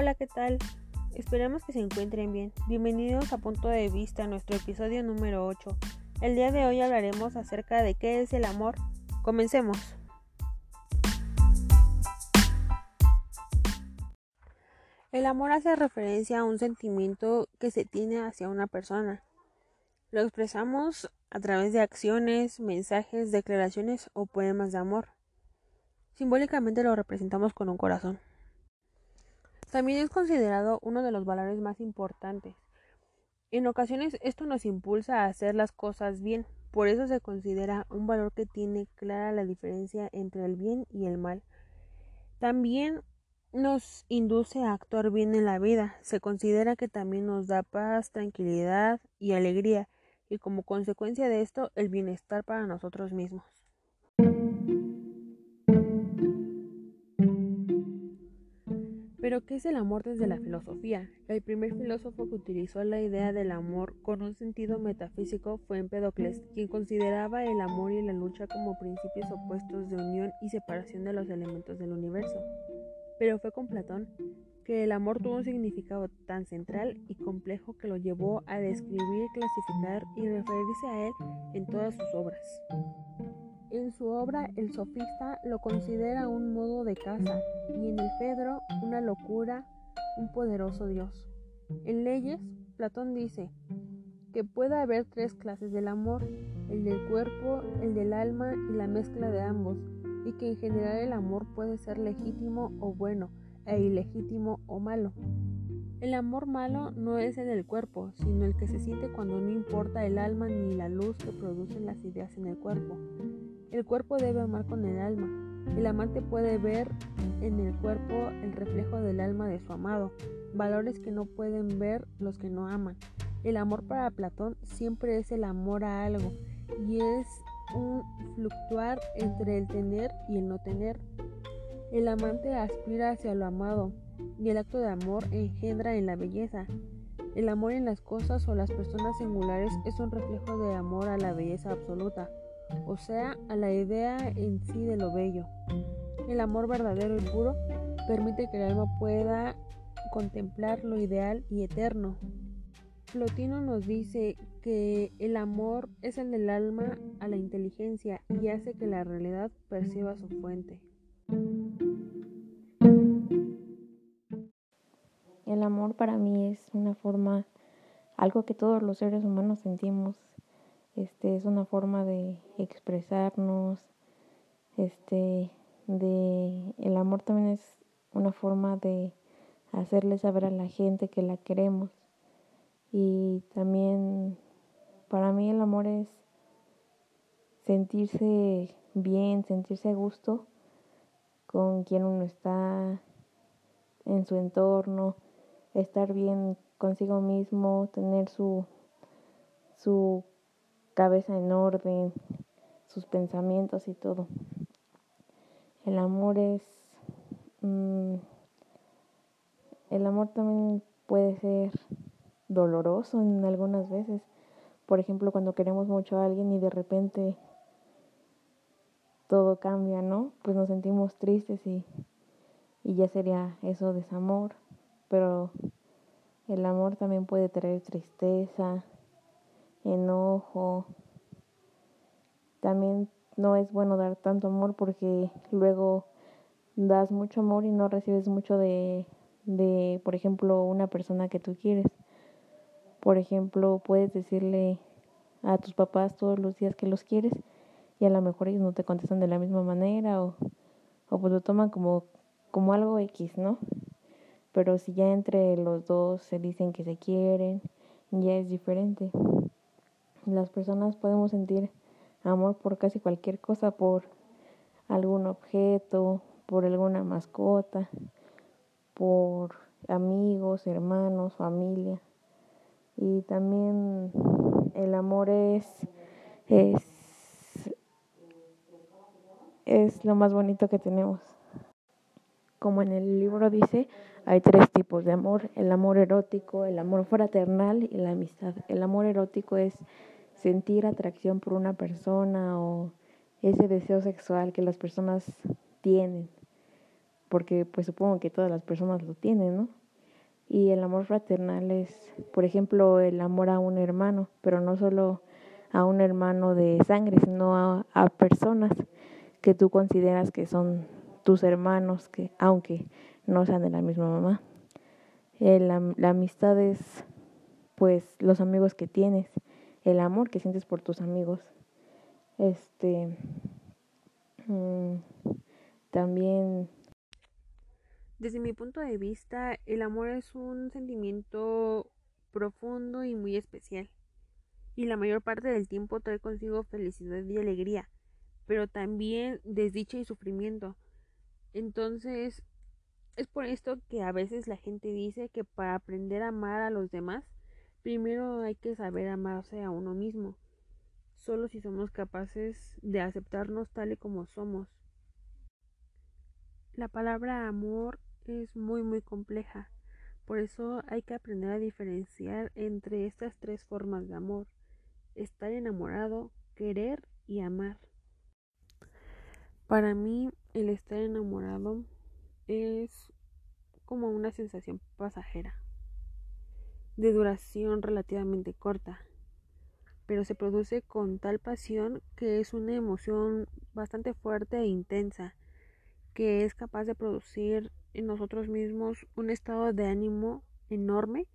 Hola, ¿qué tal? Esperamos que se encuentren bien. Bienvenidos a Punto de Vista, nuestro episodio número 8. El día de hoy hablaremos acerca de qué es el amor. Comencemos. El amor hace referencia a un sentimiento que se tiene hacia una persona. Lo expresamos a través de acciones, mensajes, declaraciones o poemas de amor. Simbólicamente lo representamos con un corazón. También es considerado uno de los valores más importantes. En ocasiones esto nos impulsa a hacer las cosas bien, por eso se considera un valor que tiene clara la diferencia entre el bien y el mal. También nos induce a actuar bien en la vida, se considera que también nos da paz, tranquilidad y alegría, y como consecuencia de esto el bienestar para nosotros mismos. Pero, ¿qué es el amor desde la filosofía? El primer filósofo que utilizó la idea del amor con un sentido metafísico fue Empédocles, quien consideraba el amor y la lucha como principios opuestos de unión y separación de los elementos del universo. Pero fue con Platón que el amor tuvo un significado tan central y complejo que lo llevó a describir, clasificar y referirse a él en todas sus obras. En su obra El sofista lo considera un modo de caza y en el Fedro una locura, un poderoso dios. En Leyes, Platón dice que puede haber tres clases del amor, el del cuerpo, el del alma y la mezcla de ambos, y que en general el amor puede ser legítimo o bueno, e ilegítimo o malo. El amor malo no es el del cuerpo, sino el que se siente cuando no importa el alma ni la luz que producen las ideas en el cuerpo. El cuerpo debe amar con el alma. El amante puede ver en el cuerpo el reflejo del alma de su amado, valores que no pueden ver los que no aman. El amor para Platón siempre es el amor a algo y es un fluctuar entre el tener y el no tener. El amante aspira hacia lo amado y el acto de amor engendra en la belleza. El amor en las cosas o las personas singulares es un reflejo de amor a la belleza absoluta o sea, a la idea en sí de lo bello. El amor verdadero y puro permite que el alma pueda contemplar lo ideal y eterno. Plotino nos dice que el amor es el del alma a la inteligencia y hace que la realidad perciba su fuente. El amor para mí es una forma, algo que todos los seres humanos sentimos este es una forma de expresarnos, este, de, el amor también es una forma de hacerle saber a la gente que la queremos. Y también para mí el amor es sentirse bien, sentirse a gusto con quien uno está en su entorno, estar bien consigo mismo, tener su, su cabeza en orden, sus pensamientos y todo. El amor es... Mm, el amor también puede ser doloroso en algunas veces. Por ejemplo, cuando queremos mucho a alguien y de repente todo cambia, ¿no? Pues nos sentimos tristes y, y ya sería eso desamor. Pero el amor también puede traer tristeza, enojo. También no es bueno dar tanto amor porque luego das mucho amor y no recibes mucho de, de, por ejemplo, una persona que tú quieres. Por ejemplo, puedes decirle a tus papás todos los días que los quieres y a lo mejor ellos no te contestan de la misma manera o, o pues lo toman como, como algo X, ¿no? Pero si ya entre los dos se dicen que se quieren, ya es diferente. Las personas podemos sentir amor por casi cualquier cosa, por algún objeto, por alguna mascota, por amigos, hermanos, familia. Y también el amor es, es, es lo más bonito que tenemos. Como en el libro dice, hay tres tipos de amor, el amor erótico, el amor fraternal y la amistad. El amor erótico es sentir atracción por una persona o ese deseo sexual que las personas tienen, porque pues supongo que todas las personas lo tienen, ¿no? Y el amor fraternal es, por ejemplo, el amor a un hermano, pero no solo a un hermano de sangre, sino a, personas que tú consideras que son tus hermanos, que aunque no sean de la misma mamá. la, la amistad es pues los amigos que tienes, el amor que sientes por tus amigos. Este mm, también desde mi punto de vista, el amor es un sentimiento profundo y muy especial. Y la mayor parte del tiempo trae consigo felicidad y alegría, pero también desdicha y sufrimiento. Entonces, es por esto que a veces la gente dice que para aprender a amar a los demás, primero hay que saber amarse a uno mismo. Solo si somos capaces de aceptarnos tal y como somos. La palabra amor es muy muy compleja. Por eso hay que aprender a diferenciar entre estas tres formas de amor. Estar enamorado, querer y amar. Para mí el estar enamorado es como una sensación pasajera, de duración relativamente corta, pero se produce con tal pasión que es una emoción bastante fuerte e intensa, que es capaz de producir en nosotros mismos un estado de ánimo enorme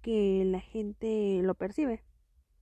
que la gente lo percibe.